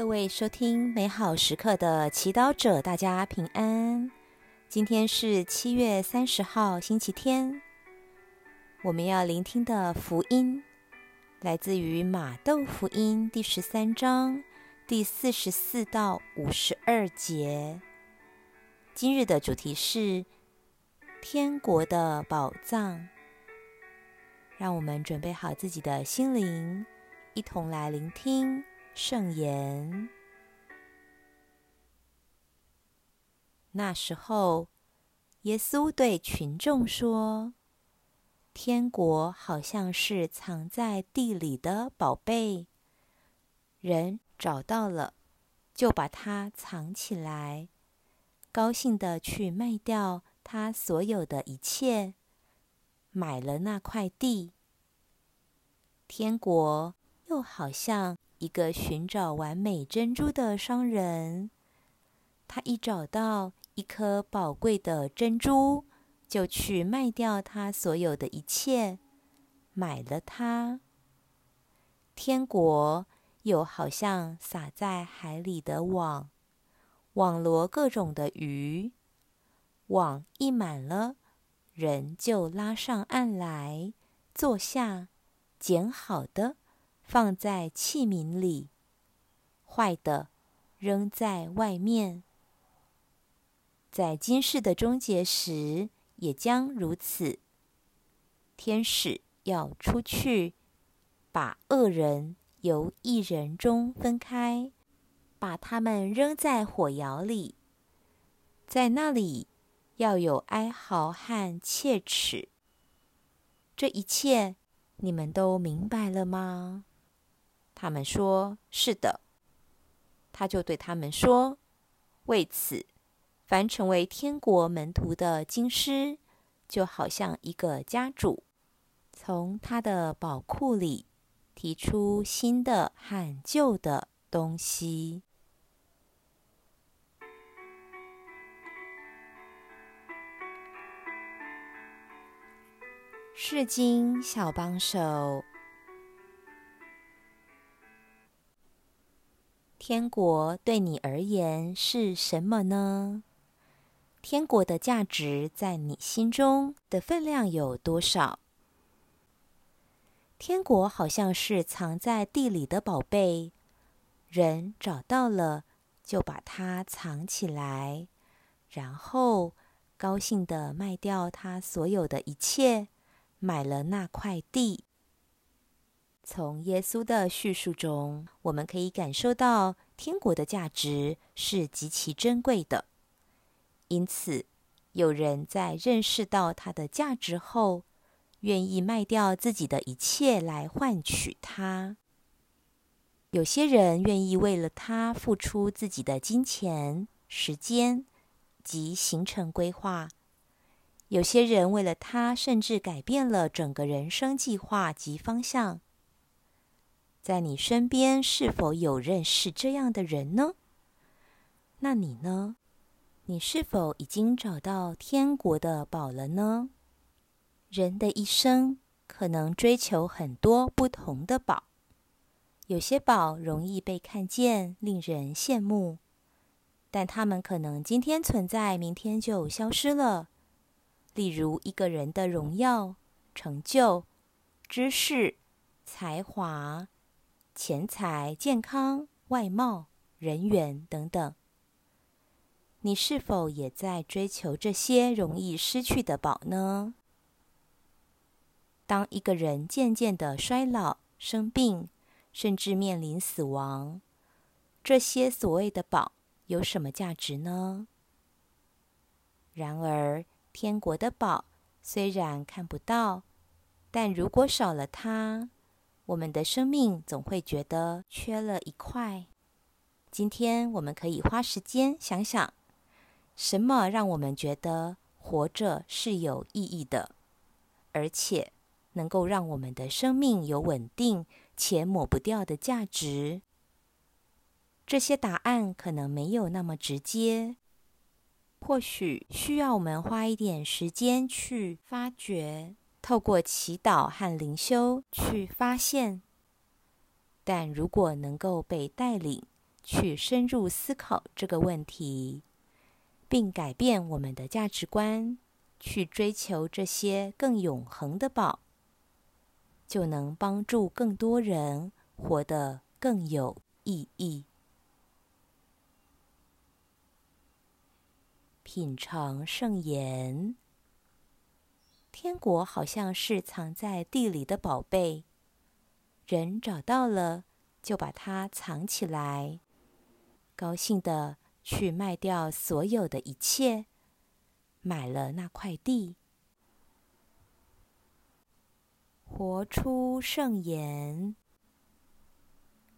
各位收听美好时刻的祈祷者，大家平安。今天是七月三十号，星期天。我们要聆听的福音来自于马窦福音第十三章第四十四到五十二节。今日的主题是天国的宝藏。让我们准备好自己的心灵，一同来聆听。圣言。那时候，耶稣对群众说：“天国好像是藏在地里的宝贝，人找到了，就把它藏起来，高兴地去卖掉他所有的一切，买了那块地。天国又好像……”一个寻找完美珍珠的商人，他一找到一颗宝贵的珍珠，就去卖掉他所有的一切，买了它。天国又好像撒在海里的网，网罗各种的鱼，网一满了，人就拉上岸来，坐下，捡好的。放在器皿里，坏的扔在外面。在今世的终结时，也将如此。天使要出去，把恶人由一人中分开，把他们扔在火窑里，在那里要有哀嚎和切齿。这一切，你们都明白了吗？他们说：“是的。”他就对他们说：“为此，凡成为天国门徒的经师，就好像一个家主，从他的宝库里提出新的和旧的东西。”是经小帮手。天国对你而言是什么呢？天国的价值在你心中的分量有多少？天国好像是藏在地里的宝贝，人找到了就把它藏起来，然后高兴地卖掉他所有的一切，买了那块地。从耶稣的叙述中，我们可以感受到天国的价值是极其珍贵的。因此，有人在认识到它的价值后，愿意卖掉自己的一切来换取它。有些人愿意为了它付出自己的金钱、时间及行程规划。有些人为了它，甚至改变了整个人生计划及方向。在你身边是否有认识这样的人呢？那你呢？你是否已经找到天国的宝了呢？人的一生可能追求很多不同的宝，有些宝容易被看见，令人羡慕，但它们可能今天存在，明天就消失了。例如一个人的荣耀、成就、知识、才华。钱财、健康、外貌、人缘等等，你是否也在追求这些容易失去的宝呢？当一个人渐渐的衰老、生病，甚至面临死亡，这些所谓的宝有什么价值呢？然而，天国的宝虽然看不到，但如果少了它，我们的生命总会觉得缺了一块。今天我们可以花时间想想，什么让我们觉得活着是有意义的，而且能够让我们的生命有稳定且抹不掉的价值。这些答案可能没有那么直接，或许需要我们花一点时间去发掘。透过祈祷和灵修去发现，但如果能够被带领去深入思考这个问题，并改变我们的价值观，去追求这些更永恒的宝，就能帮助更多人活得更有意义。品尝圣言，天国好像是藏在地里的宝贝，人找到了就把它藏起来，高兴的去卖掉所有的一切，买了那块地。活出圣言，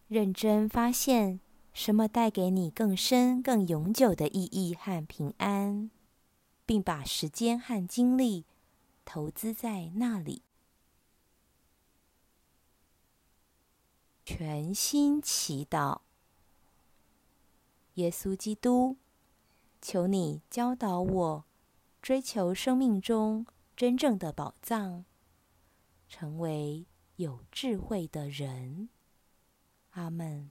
认真发现。什么带给你更深、更永久的意义和平安，并把时间和精力投资在那里。全心祈祷，耶稣基督，求你教导我追求生命中真正的宝藏，成为有智慧的人。阿门。